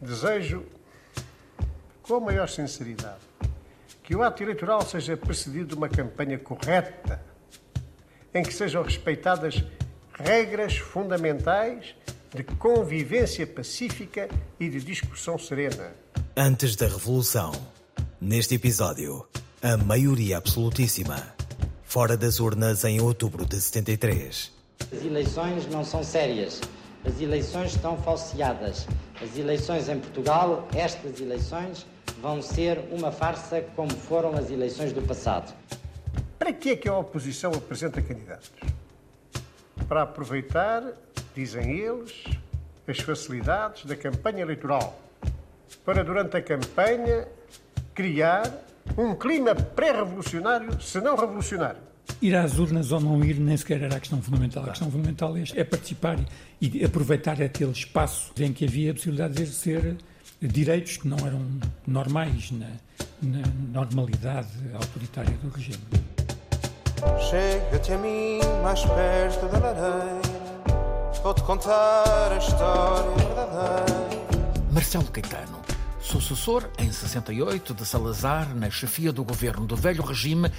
desejo, com a maior sinceridade, que o ato eleitoral seja precedido de uma campanha correta, em que sejam respeitadas regras fundamentais de convivência pacífica e de discussão serena. Antes da Revolução, neste episódio, a maioria absolutíssima, fora das urnas em outubro de 73. As eleições não são sérias. As eleições estão falseadas. As eleições em Portugal, estas eleições, vão ser uma farsa como foram as eleições do passado. Para que é que a oposição apresenta candidatos? Para aproveitar, dizem eles, as facilidades da campanha eleitoral. Para, durante a campanha, criar um clima pré-revolucionário, se não revolucionário. Ir às urnas ou não ir nem sequer era a questão fundamental. A questão fundamental é, é participar e aproveitar aquele espaço em que havia a possibilidade de exercer direitos que não eram normais na, na normalidade autoritária do regime. Chega-te a mim mais perto da lareira, vou-te contar a história verdadeira. Marcelo Caetano, sucessor em 68 de Salazar na chefia do governo do velho regime,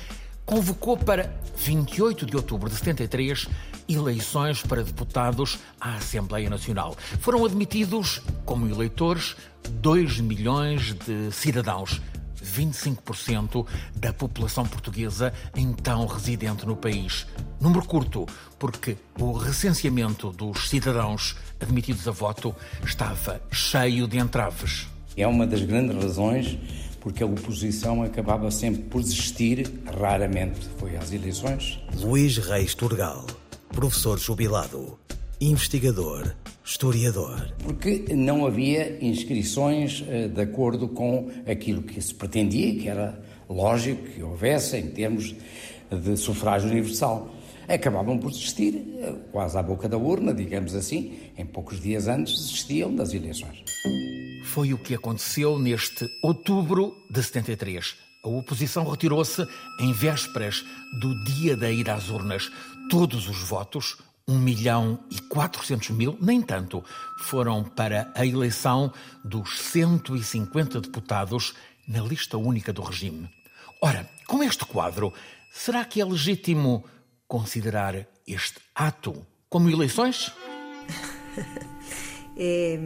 convocou para 28 de outubro de 73 eleições para deputados à Assembleia Nacional. Foram admitidos como eleitores 2 milhões de cidadãos. 25% da população portuguesa então residente no país. Número curto, porque o recenseamento dos cidadãos admitidos a voto estava cheio de entraves. É uma das grandes razões porque a oposição acabava sempre por desistir, raramente foi às eleições. Luís Reis Turgal, professor jubilado, investigador, historiador. Porque não havia inscrições uh, de acordo com aquilo que se pretendia, que era lógico que houvesse em termos de sufrágio universal. Acabavam por desistir, uh, quase à boca da urna, digamos assim, em poucos dias antes desistiam das eleições. Foi o que aconteceu neste outubro de 73. A oposição retirou-se em vésperas do dia da ida às urnas. Todos os votos, 1 milhão e 400 mil, nem tanto, foram para a eleição dos 150 deputados na lista única do regime. Ora, com este quadro, será que é legítimo considerar este ato como eleições? É,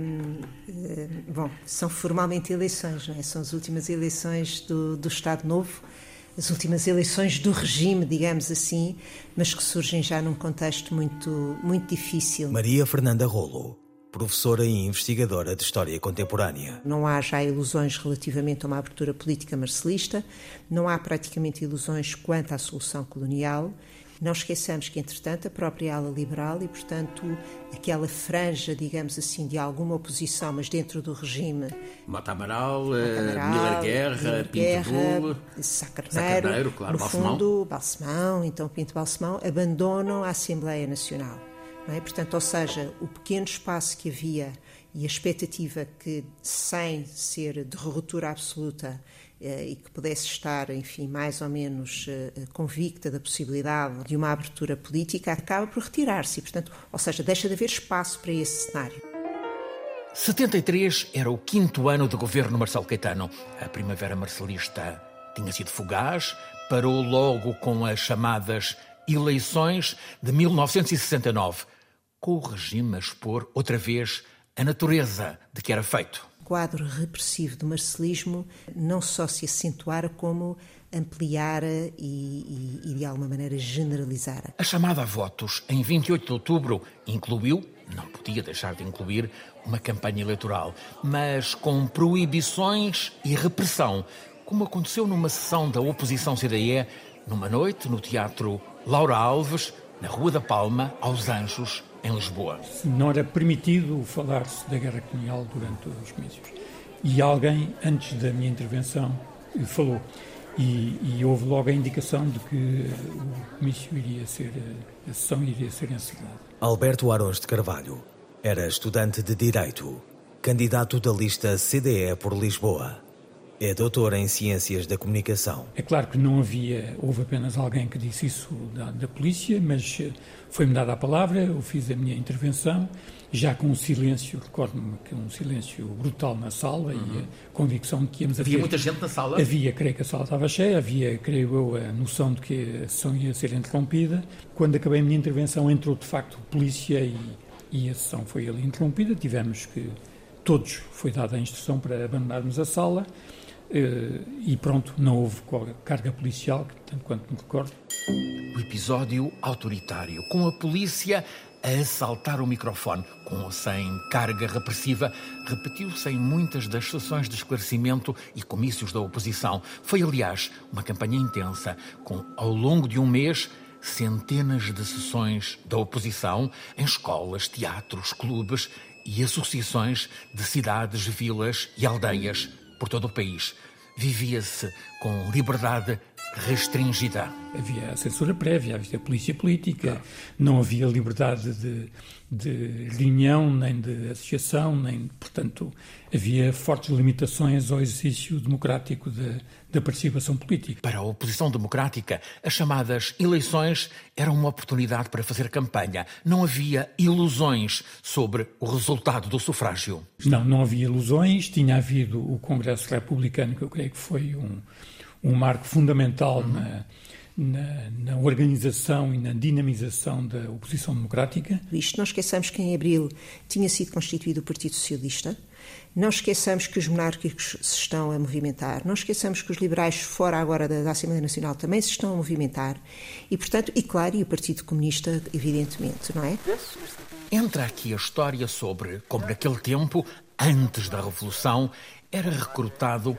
é, bom, são formalmente eleições, não é? São as últimas eleições do, do Estado Novo, as últimas eleições do regime, digamos assim, mas que surgem já num contexto muito, muito difícil. Maria Fernanda Rolo, professora e investigadora de História Contemporânea. Não há já ilusões relativamente a uma abertura política marcelista, não há praticamente ilusões quanto à solução colonial não esqueçamos que, entretanto, a própria ala liberal e, portanto, aquela franja, digamos assim, de alguma oposição, mas dentro do regime. Mata Amaral, eh, Miller Guerra, Pinto Guerra, Sacarneiro, claro, no Balsemão. fundo, Balsemão, então Pinto Balsemão, abandonam a Assembleia Nacional. É? Portanto, ou seja, o pequeno espaço que havia e a expectativa que, sem ser de ruptura absoluta, e que pudesse estar, enfim, mais ou menos eh, convicta da possibilidade de uma abertura política, acaba por retirar-se. Portanto, ou seja, deixa de haver espaço para esse cenário. 73 era o quinto ano do governo Marcelo Caetano. A primavera marcelista tinha sido fugaz, parou logo com as chamadas eleições de 1969, com o regime a expor outra vez a natureza de que era feito quadro repressivo do marcelismo não só se acentuara, como ampliara e, e, e, de alguma maneira generalizara. A chamada a votos em 28 de outubro incluiu, não podia deixar de incluir, uma campanha eleitoral, mas com proibições e repressão, como aconteceu numa sessão da oposição CDE, numa noite no Teatro Laura Alves, na Rua da Palma, aos Anjos, em Lisboa. Não era permitido falar-se da guerra colonial durante os comícios. E alguém, antes da minha intervenção, falou. E, e, houve logo a indicação de que o comício iria ser, a sessão iria ser encerrada. Alberto Arons de Carvalho era estudante de Direito, candidato da lista CDE por Lisboa. É doutor em Ciências da Comunicação. É claro que não havia, houve apenas alguém que disse isso da, da polícia, mas eh, foi-me dada a palavra, eu fiz a minha intervenção, já com um silêncio, recordo-me que um silêncio brutal na sala uhum. e a convicção de que íamos Havia ter, muita gente na sala? Havia, creio que a sala estava cheia, havia, creio eu, a noção de que a sessão ia ser interrompida. Quando acabei a minha intervenção, entrou de facto polícia e, e a sessão foi ali interrompida. Tivemos que, todos, foi dada a instrução para abandonarmos a sala. Eh, e pronto, não houve carga policial, tanto quanto me recordo. O episódio autoritário, com a polícia a assaltar o microfone, com ou sem carga repressiva, repetiu-se em muitas das sessões de esclarecimento e comícios da oposição. Foi, aliás, uma campanha intensa, com, ao longo de um mês, centenas de sessões da oposição em escolas, teatros, clubes e associações de cidades, vilas e aldeias por todo o país. Vivia-se com liberdade restringida. Havia censura prévia, havia polícia política, claro. não havia liberdade de, de reunião, nem de associação, nem, portanto, havia fortes limitações ao exercício democrático da participação política. Para a oposição democrática, as chamadas eleições eram uma oportunidade para fazer campanha. Não havia ilusões sobre o resultado do sufrágio. Não, não havia ilusões. Tinha havido o Congresso Republicano, que eu creio que foi um, um marco fundamental uhum. na na, na, organização e na dinamização da oposição democrática. Isto, não esqueçamos que em abril tinha sido constituído o Partido Socialista, não esqueçamos que os monárquicos se estão a movimentar, não esqueçamos que os liberais fora agora da, da Assembleia Nacional também se estão a movimentar e, portanto, e claro, e o Partido Comunista, evidentemente, não é? Entra aqui a história sobre como naquele tempo, antes da Revolução, era recrutado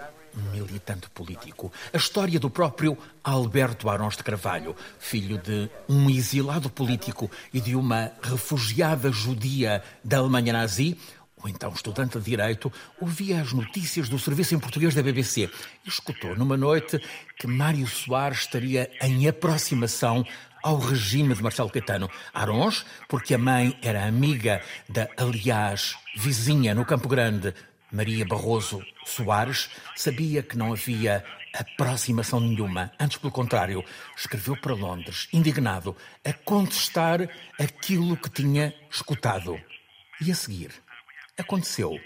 militante político. A história do próprio Alberto Arons de Carvalho, filho de um exilado político e de uma refugiada judia da Alemanha nazi, o então estudante de Direito, ouvia as notícias do serviço em português da BBC e escutou numa noite que Mário Soares estaria em aproximação ao regime de Marcelo Caetano. Arons, porque a mãe era amiga da, aliás, vizinha no Campo Grande, Maria Barroso Soares sabia que não havia aproximação nenhuma. Antes, pelo contrário, escreveu para Londres, indignado, a contestar aquilo que tinha escutado. E a seguir, aconteceu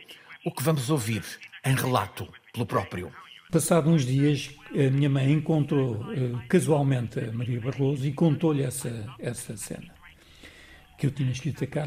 o que vamos ouvir em relato pelo próprio. Passado uns dias, a minha mãe encontrou uh, casualmente a Maria Barroso e contou-lhe essa, essa cena. Que eu tinha escrito a carta